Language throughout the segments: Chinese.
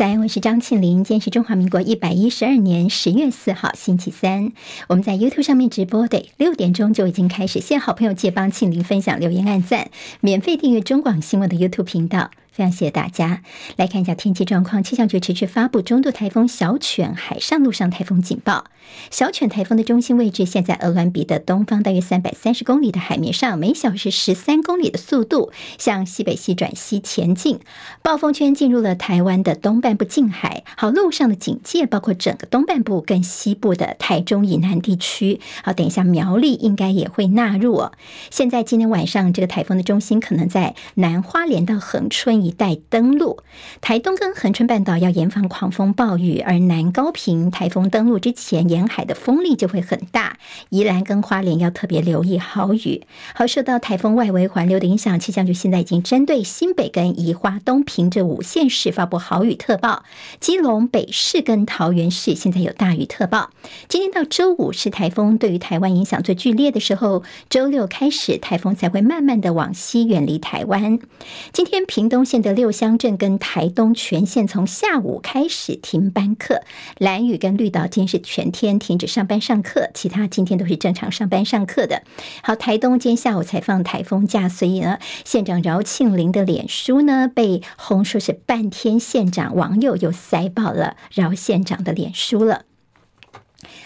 早安，我是张庆林。今天是中华民国一百一十二年十月四号，星期三。我们在 YouTube 上面直播的，六点钟就已经开始。谢好朋友借帮庆林分享、留言、按赞，免费订阅中广新闻的 YouTube 频道。非常谢谢大家来看一下天气状况。气象局持续发布中度台风小犬海上、陆上台风警报。小犬台风的中心位置现在鹅銮鼻的东方，大约三百三十公里的海面上，每小时十三公里的速度向西北西转西前进。暴风圈进入了台湾的东半部近海。好，陆上的警戒包括整个东半部跟西部的台中以南地区。好，等一下苗栗应该也会纳入哦。现在今天晚上这个台风的中心可能在南花莲到恒春以带登陆，台东跟恒春半岛要严防狂风暴雨，而南高屏台风登陆之前，沿海的风力就会很大。宜兰跟花莲要特别留意豪雨。好，受到台风外围环流的影响，气象局现在已经针对新北跟宜花东平这五县市发布豪雨特报。基隆北市跟桃园市现在有大雨特报。今天到周五是台风对于台湾影响最剧烈的时候，周六开始台风才会慢慢的往西远离台湾。今天屏东县的六乡镇跟台东全县从下午开始停班课，兰屿跟绿岛今天是全天停止上班上课，其他今天都是正常上班上课的。好，台东今天下午才放台风假，所以呢，县长饶庆铃的脸书呢被轰说是半天县长，网友又塞爆了饶县长的脸书了。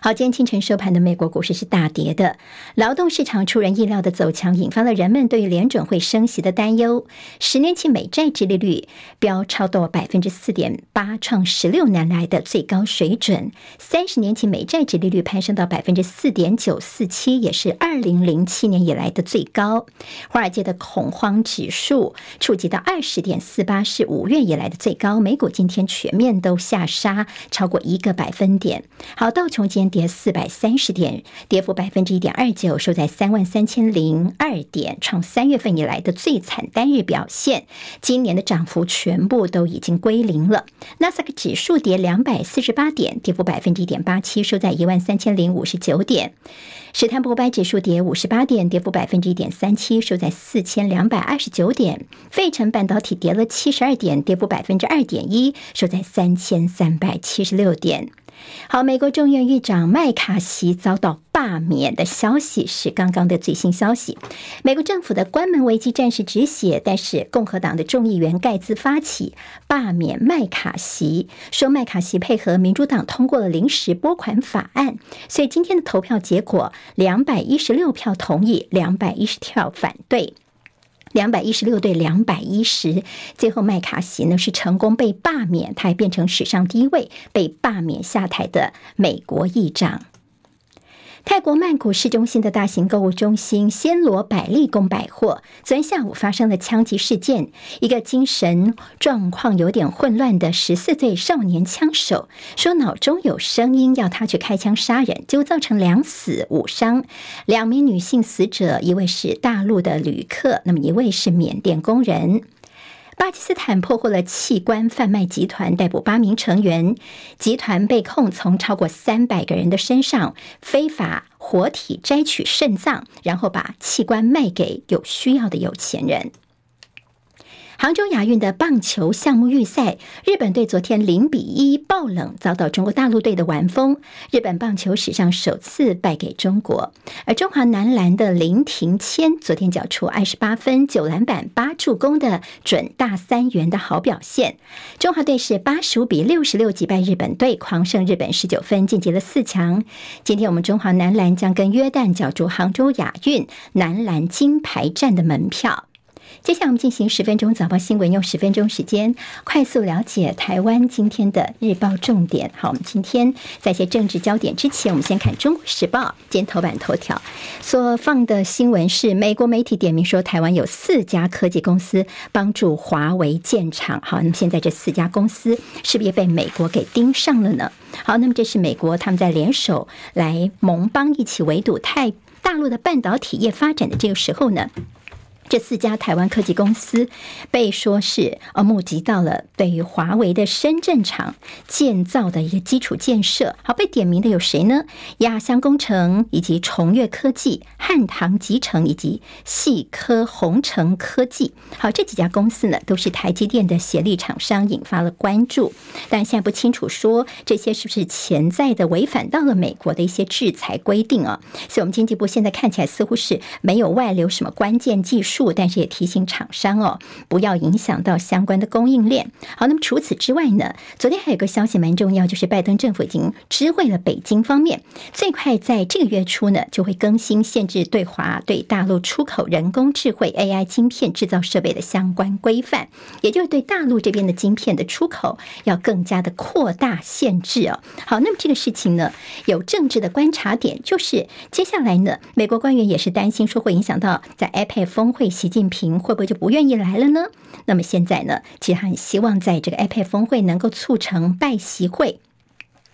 好，今天清晨收盘的美国股市是大跌的，劳动市场出人意料的走强，引发了人们对于联准会升息的担忧。十年期美债殖利率飙超到百分之四点八，创十六年来的最高水准。三十年期美债殖利率攀升到百分之四点九四七，也是二零零七年以来的最高。华尔街的恐慌指数触及到二十点四八，是五月以来的最高。美股今天全面都下杀超过一个百分点。好，道琼今跌四百三十点，跌幅百分之一点二九，收在三万三千零二点，创三月份以来的最惨单日表现。今年的涨幅全部都已经归零了。纳斯达克指数跌两百四十八点，跌幅百分之一点八七，收在一万三千零五十九点。史坦普五百指数跌五十八点，跌幅百分之一点三七，收在四千两百二十九点。费城半导体跌了七十二点，跌幅百分之二点一，收在三千三百七十六点。好，美国众议院议长麦卡锡遭到罢免的消息是刚刚的最新消息。美国政府的关门危机暂时止血，但是共和党的众议员盖兹发起罢免麦卡锡，说麦卡锡配合民主党通过了临时拨款法案，所以今天的投票结果，两百一十六票同意，两百一十票反对。两百一十六对两百一十，最后麦卡锡呢是成功被罢免，他也变成史上第一位被罢免下台的美国议长。泰国曼谷市中心的大型购物中心暹罗百丽宫百货，昨天下午发生了枪击事件。一个精神状况有点混乱的十四岁少年枪手说，脑中有声音要他去开枪杀人，就造成两死五伤。两名女性死者，一位是大陆的旅客，那么一位是缅甸工人。巴基斯坦破获了器官贩卖集团，逮捕八名成员。集团被控从超过三百个人的身上非法活体摘取肾脏，然后把器官卖给有需要的有钱人。杭州亚运的棒球项目预赛，日本队昨天零比一爆冷，遭到中国大陆队的完封。日本棒球史上首次败给中国。而中华男篮的林庭谦昨天缴出二十八分、九篮板、八助攻的准大三元的好表现。中华队是八十五比六十六击败日本队，狂胜日本十九分，晋级了四强。今天我们中华男篮将跟约旦角逐杭州亚运男篮金牌战的门票。接下来我们进行十分钟早报新闻，用十分钟时间快速了解台湾今天的日报重点。好，我们今天在一些政治焦点之前，我们先看《中国时报》今天头版头条所放的新闻是：美国媒体点名说，台湾有四家科技公司帮助华为建厂。好，那么现在这四家公司是不是也被美国给盯上了呢？好，那么这是美国他们在联手来盟邦一起围堵太大陆的半导体业发展的这个时候呢？这四家台湾科技公司被说是呃募集到了对于华为的深圳厂建造的一个基础建设。好，被点名的有谁呢？亚翔工程以及崇越科技、汉唐集成以及细科宏成科技。好，这几家公司呢都是台积电的协力厂商，引发了关注。但现在不清楚说这些是不是潜在的违反到了美国的一些制裁规定啊？所以，我们经济部现在看起来似乎是没有外流什么关键技术。数但是也提醒厂商哦，不要影响到相关的供应链。好，那么除此之外呢，昨天还有个消息蛮重要，就是拜登政府已经知会了北京方面，最快在这个月初呢，就会更新限制对华对大陆出口人工智慧 AI 晶片制造设备的相关规范，也就是对大陆这边的晶片的出口要更加的扩大限制哦。好，那么这个事情呢，有政治的观察点，就是接下来呢，美国官员也是担心说会影响到在 iPad 峰会。习近平会不会就不愿意来了呢？那么现在呢，其实很希望在这个 APEC 峰会能够促成拜习会。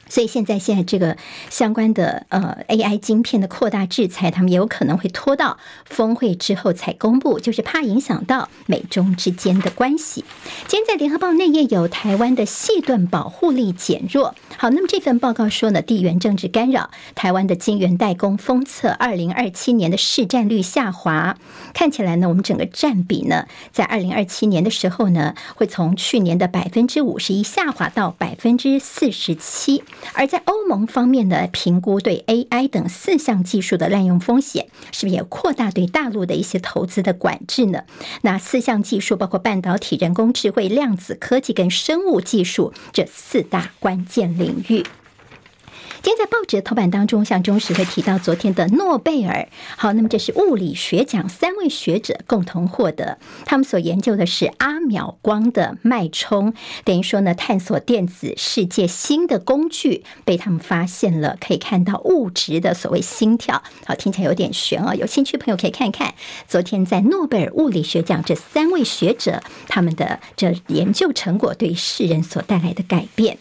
所以现在，现在这个相关的呃 AI 晶片的扩大制裁，他们也有可能会拖到峰会之后才公布，就是怕影响到美中之间的关系。今天在联合报内页有台湾的细盾保护力减弱。好，那么这份报告说呢，地缘政治干扰台湾的晶圆代工封测，二零二七年的市占率下滑。看起来呢，我们整个占比呢，在二零二七年的时候呢，会从去年的百分之五十一下滑到百分之四十七。而在欧盟方面的评估对 AI 等四项技术的滥用风险，是不是也扩大对大陆的一些投资的管制呢？那四项技术包括半导体、人工智慧、量子科技跟生物技术这四大关键领域。今天在报纸的头版当中，像中时会提到昨天的诺贝尔。好，那么这是物理学奖，三位学者共同获得。他们所研究的是阿秒光的脉冲，等于说呢，探索电子世界新的工具被他们发现了，可以看到物质的所谓心跳。好，听起来有点悬啊，有兴趣的朋友可以看看昨天在诺贝尔物理学奖这三位学者他们的这研究成果对世人所带来的改变。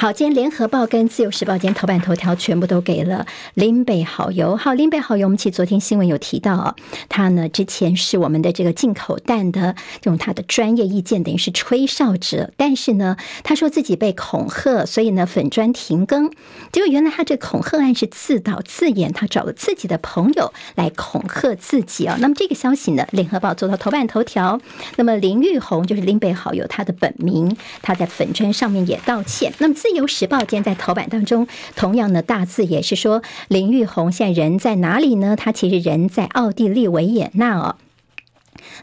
好，今天联合报跟自由时报今天头版头条全部都给了林北好油。好，林北好油，我们其实昨天新闻有提到啊，他呢之前是我们的这个进口蛋的，用他的专业意见等于是吹哨者，但是呢，他说自己被恐吓，所以呢粉专停更。结果原来他这恐吓案是自导自演，他找了自己的朋友来恐吓自己啊。那么这个消息呢，联合报做到头版头条。那么林玉红就是林北好友他的本名，他在粉专上面也道歉。那么自自由时报今天在头版当中，同样的大字也是说林玉红现在人在哪里呢？他其实人在奥地利维也纳哦。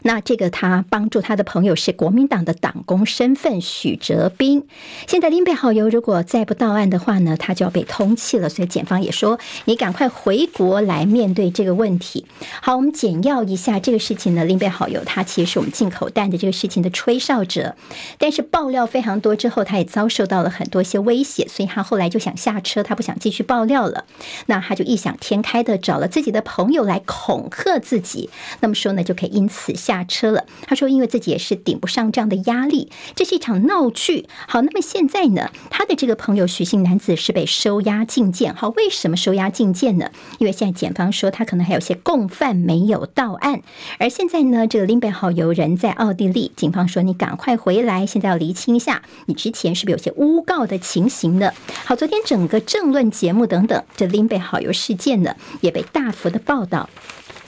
那这个他帮助他的朋友是国民党的党工身份许哲斌。现在林北好油如果再不到案的话呢，他就要被通缉了。所以检方也说，你赶快回国来面对这个问题。好，我们简要一下这个事情呢。林北好油他其实是我们进口蛋的这个事情的吹哨者，但是爆料非常多之后，他也遭受到了很多一些威胁，所以他后来就想下车，他不想继续爆料了。那他就异想天开的找了自己的朋友来恐吓自己，那么说呢，就可以因此此。下车了，他说，因为自己也是顶不上这样的压力，这是一场闹剧。好，那么现在呢，他的这个朋友许姓男子是被收押禁见。好，为什么收押禁见呢？因为现在检方说他可能还有些共犯没有到案，而现在呢，这个林北好油人在奥地利，警方说你赶快回来，现在要厘清一下，你之前是不是有些诬告的情形呢？好，昨天整个政论节目等等，这林北好油事件呢，也被大幅的报道。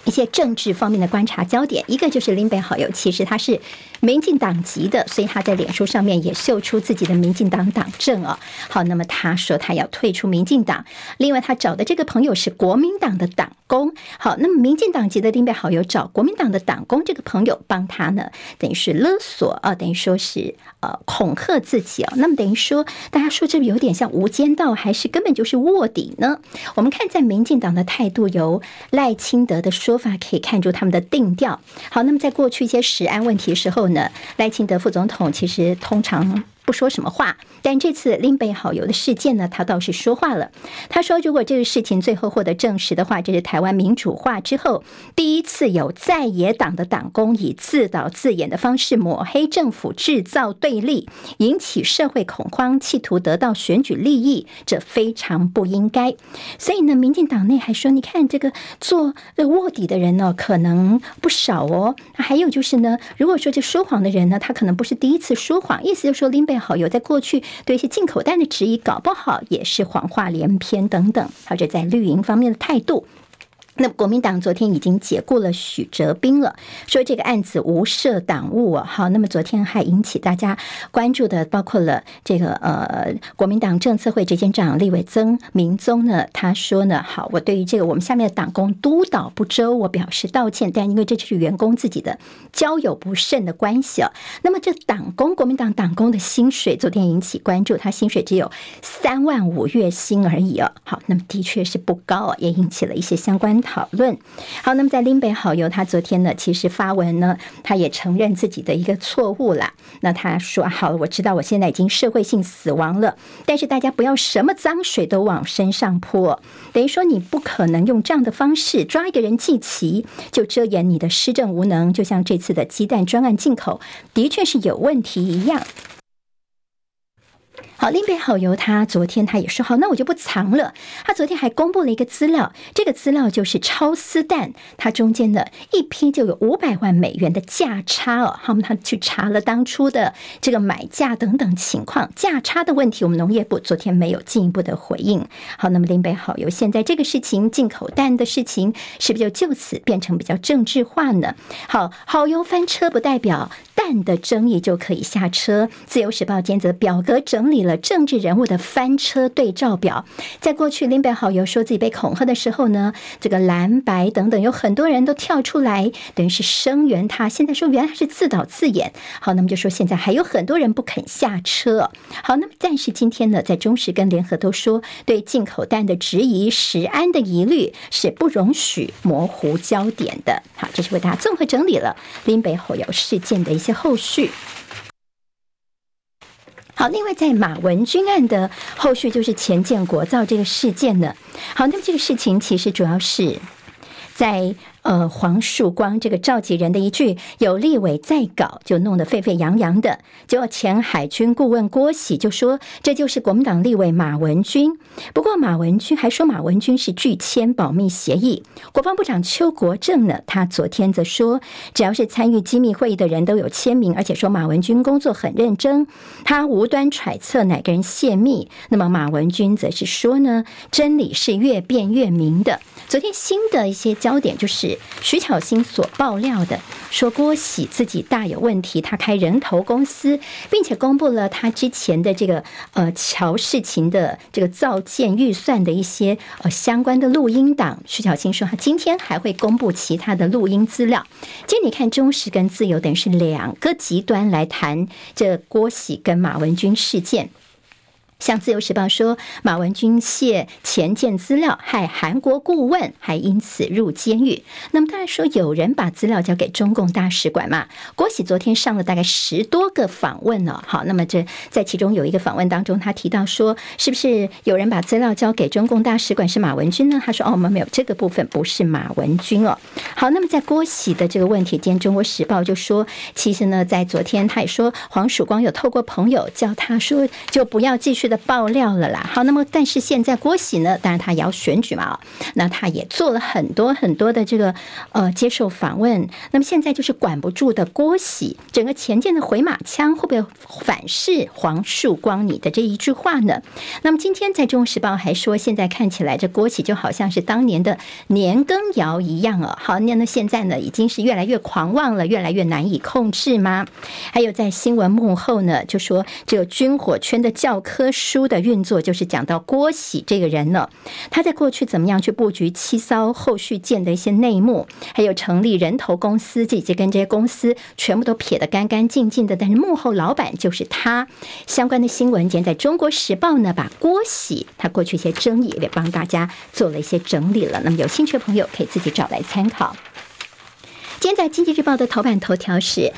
一些政治方面的观察焦点，一个就是林北好友，其实他是民进党籍的，所以他在脸书上面也秀出自己的民进党党证哦。好，那么他说他要退出民进党。另外，他找的这个朋友是国民党的党工。好，那么民进党籍的林北好友找国民党的党工这个朋友帮他呢，等于是勒索啊，等于说是呃恐吓自己啊。那么等于说，大家说这有点像无间道，还是根本就是卧底呢？我们看在民进党的态度，由赖清德的说说法可以看出他们的定调。好，那么在过去一些食安问题时候呢，赖清德副总统其实通常不说什么话。但这次林北好油的事件呢，他倒是说话了。他说，如果这个事情最后获得证实的话，这是台湾民主化之后第一次有在野党的党工以自导自演的方式抹黑政府，制造对立，引起社会恐慌，企图得到选举利益，这非常不应该。所以呢，民进党内还说，你看这个做卧底的人呢，可能不少哦。还有就是呢，如果说这说谎的人呢，他可能不是第一次说谎，意思就说林北好有在过去对一些进口蛋的质疑，搞不好也是谎话连篇等等。或者在绿营方面的态度。那国民党昨天已经解雇了许哲斌了，说这个案子无涉党务啊。好，那么昨天还引起大家关注的，包括了这个呃，国民党政策会执行长立伟曾明宗呢，他说呢，好，我对于这个我们下面的党工督导不周，我表示道歉。但因为这就是员工自己的交友不慎的关系啊。那么这党工，国民党党工的薪水昨天引起关注，他薪水只有三万五月薪而已啊。好，那么的确是不高啊，也引起了一些相关。讨论好，那么在林北好友，他昨天呢，其实发文呢，他也承认自己的一个错误了。那他说：“好了，我知道我现在已经社会性死亡了，但是大家不要什么脏水都往身上泼。等于说，你不可能用这样的方式抓一个人记齐，就遮掩你的施政无能。就像这次的鸡蛋专案进口，的确是有问题一样。”好，林北好油，他昨天他也说好，那我就不藏了。他昨天还公布了一个资料，这个资料就是超丝蛋，它中间的一批就有五百万美元的价差哦。好，他去查了当初的这个买价等等情况，价差的问题，我们农业部昨天没有进一步的回应。好，那么林北好油现在这个事情，进口蛋的事情，是不是就就此变成比较政治化呢？好，好油翻车不代表的争议就可以下车。自由时报今天则表格整理了。政治人物的翻车对照表，在过去林北好友说自己被恐吓的时候呢，这个蓝白等等有很多人都跳出来，等于是声援他。现在说原来是自导自演，好，那么就说现在还有很多人不肯下车。好，那么但是今天呢，在中时跟联合都说，对进口蛋的质疑、食安的疑虑是不容许模糊焦点的。好，这是为大家综合整理了林北好友事件的一些后续。好，另外在马文君案的后续，就是钱建国造这个事件呢。好，那么这个事情其实主要是在。呃，黄树光这个召集人的一句“有立委在搞”，就弄得沸沸扬扬的。结果前海军顾问郭喜就说：“这就是国民党立委马文君。”不过马文君还说马文君是拒签保密协议。国防部长邱国正呢，他昨天则说，只要是参与机密会议的人都有签名，而且说马文君工作很认真，他无端揣测哪个人泄密。那么马文君则是说呢，真理是越辩越明的。昨天新的一些焦点就是徐巧芯所爆料的，说郭喜自己大有问题，他开人头公司，并且公布了他之前的这个呃乔世琴的这个造舰预算的一些呃相关的录音档。徐巧芯说他今天还会公布其他的录音资料。今天你看中时跟自由等于是两个极端来谈这郭喜跟马文君事件。像《自由时报》说，马文君泄潜舰资料，害韩国顾问，还因此入监狱。那么当然说，有人把资料交给中共大使馆嘛？郭喜昨天上了大概十多个访问了。好，那么这在其中有一个访问当中，他提到说，是不是有人把资料交给中共大使馆是马文君呢？他说，哦，我们没有这个部分，不是马文君哦。好，那么在郭喜的这个问题，今天《中国时报》就说，其实呢，在昨天他也说，黄曙光有透过朋友叫他说，就不要继续。的爆料了啦，好，那么但是现在郭喜呢，当然他也要选举嘛，那他也做了很多很多的这个呃接受访问，那么现在就是管不住的郭喜，整个潜舰的回马枪会不会反噬黄树光你的这一句话呢？那么今天在《中时报》还说，现在看起来这郭喜就好像是当年的年羹尧一样哦，好，那那现在呢已经是越来越狂妄了，越来越难以控制吗？还有在新闻幕后呢，就说这个军火圈的教科书。的运作就是讲到郭喜这个人呢，他在过去怎么样去布局七艘后续建的一些内幕，还有成立人头公司，这些跟这些公司全部都撇得干干净净的，但是幕后老板就是他。相关的新闻，今天在中国时报呢，把郭喜他过去一些争议也帮大家做了一些整理了。那么有兴趣的朋友可以自己找来参考。今天在经济日报的头版头条是。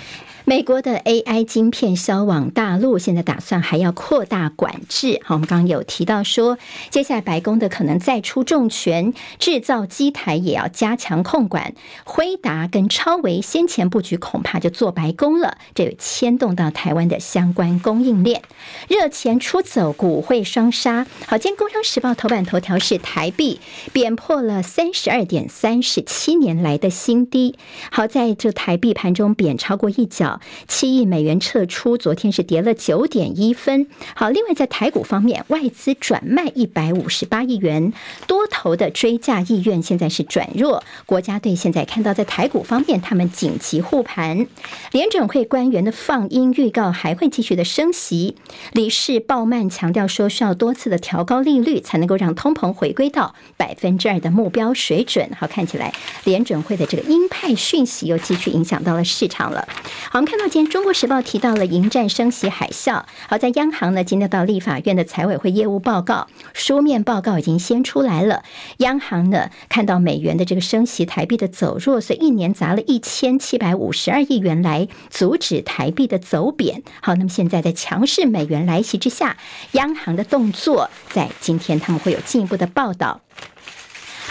美国的 AI 晶片销往大陆，现在打算还要扩大管制。好，我们刚刚有提到说，接下来白宫的可能再出重拳，制造机台也要加强控管。辉达跟超微先前布局，恐怕就做白宫了，这牵动到台湾的相关供应链。热钱出走，股汇双杀。好，今天《工商时报》头版头条是台币贬破了三十二点三十七年来的新低。好，在这台币盘中贬超过一角。七亿美元撤出，昨天是跌了九点一分。好，另外在台股方面，外资转卖一百五十八亿元，多头的追价意愿现在是转弱。国家队现在看到在台股方面，他们紧急护盘。联准会官员的放音预告还会继续的升息，理事鲍曼强调说，需要多次的调高利率，才能够让通膨回归到百分之二的目标水准。好，看起来联准会的这个鹰派讯息又继续影响到了市场了。好。我们看到今天《中国时报》提到了迎战升息海啸。好，在央行呢，今天到立法院的财委会业务报告书面报告已经先出来了。央行呢，看到美元的这个升息，台币的走弱，所以一年砸了一千七百五十二亿元来阻止台币的走贬。好，那么现在在强势美元来袭之下，央行的动作在今天他们会有进一步的报道。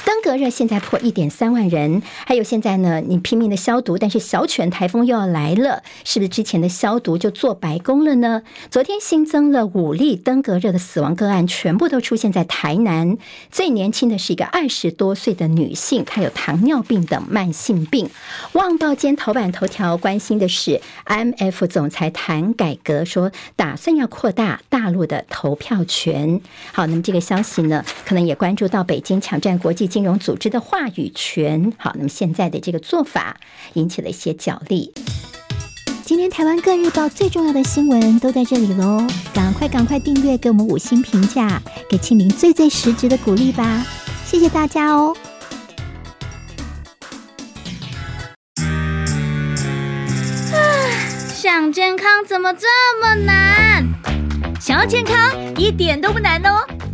登革热现在破一点三万人，还有现在呢，你拼命的消毒，但是小犬台风又要来了，是不是之前的消毒就做白工了呢？昨天新增了五例登革热的死亡个案，全部都出现在台南，最年轻的是一个二十多岁的女性，她有糖尿病等慢性病。旺报间头版头条关心的是 IMF 总裁谈改革，说打算要扩大大陆的投票权。好，那么这个消息呢，可能也关注到北京抢占国际。金融组织的话语权，好，那么现在的这个做法引起了一些角力。今天台湾各日报最重要的新闻都在这里喽，赶快赶快订阅，给我们五星评价，给庆玲最最实质的鼓励吧，谢谢大家哦。啊，想健康怎么这么难？想要健康一点都不难哦。